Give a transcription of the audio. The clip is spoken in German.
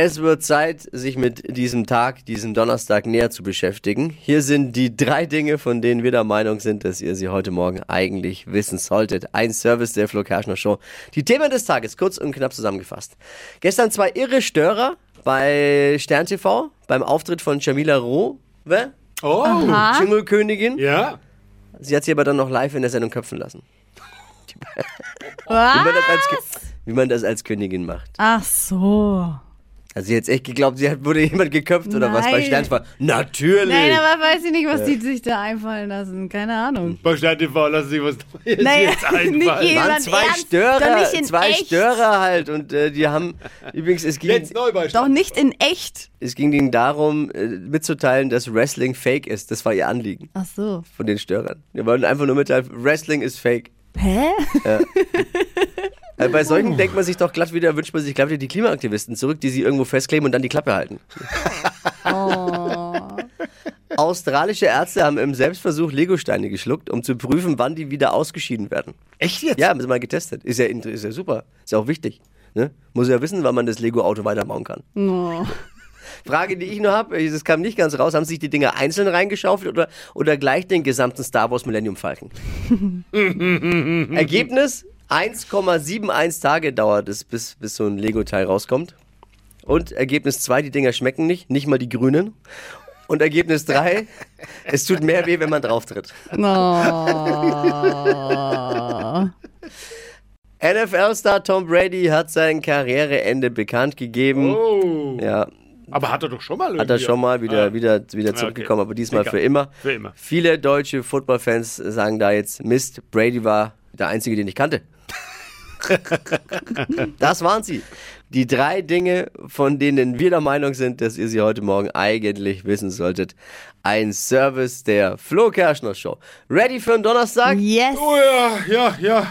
Es wird Zeit, sich mit diesem Tag, diesem Donnerstag näher zu beschäftigen. Hier sind die drei Dinge, von denen wir der Meinung sind, dass ihr sie heute Morgen eigentlich wissen solltet. Ein Service der Flo Kerschner Show. Die Themen des Tages, kurz und knapp zusammengefasst. Gestern zwei irre Störer bei Stern TV, beim Auftritt von Jamila Rowe, Oh, Dschungelkönigin. ja. Sie hat sie aber dann noch live in der Sendung köpfen lassen. Wie Was? man das als, wie man das als Königin macht. Ach so. Also sie hat echt geglaubt, sie hat, wurde jemand geköpft oder was bei Nein. Stern TV. Natürlich. Nein, aber weiß ich nicht, was die sich da einfallen lassen. Keine Ahnung. Bei Stern TV lassen Sie was jetzt, Naja, jetzt nicht einfallen. waren Jemand zwei ernst? Störer, Doch nicht in zwei echt. Störer halt und äh, die haben übrigens es ging Jetzt neu bei Doch nicht in echt. es ging ihnen darum äh, mitzuteilen, dass Wrestling fake ist. Das war ihr Anliegen Ach so. von den Störern. Wir wollten einfach nur mitteilen, Wrestling ist fake. Hä? Äh, bei solchen denkt man sich doch glatt wieder, wünscht man sich glatt wieder die Klimaaktivisten zurück, die sie irgendwo festkleben und dann die Klappe halten. Australische Ärzte haben im Selbstversuch Legosteine geschluckt, um zu prüfen, wann die wieder ausgeschieden werden. Echt jetzt? Ja, haben sie mal getestet. Ist ja, ist ja super. Ist ja auch wichtig. Ne? Muss ja wissen, wann man das Lego-Auto weiterbauen kann. Oh. Frage, die ich nur habe, das kam nicht ganz raus, haben sich die Dinger einzeln reingeschaufelt oder, oder gleich den gesamten Star Wars Millennium Falcon? Ergebnis, 1,71 Tage dauert es, bis, bis so ein Lego-Teil rauskommt. Und Ergebnis 2, die Dinger schmecken nicht, nicht mal die grünen. Und Ergebnis 3, es tut mehr weh, wenn man drauf tritt. Oh. NFL-Star Tom Brady hat sein Karriereende bekannt gegeben. Oh. Ja, Aber hat er doch schon mal hat er irgendwie. schon mal wieder, Ah. wieder, wieder okay. zurückgekommen, aber diesmal Egal. für immer. Für immer. Viele deutsche Footballfans sagen da jetzt, Mist, Brady war der Einzige, den ich kannte. das waren sie. Die drei Dinge, von denen wir der Meinung sind, dass ihr sie heute Morgen eigentlich wissen solltet. Ein Service der Flo Kerschner Show. Ready für einen Donnerstag? Yes. Oh ja, ja, ja.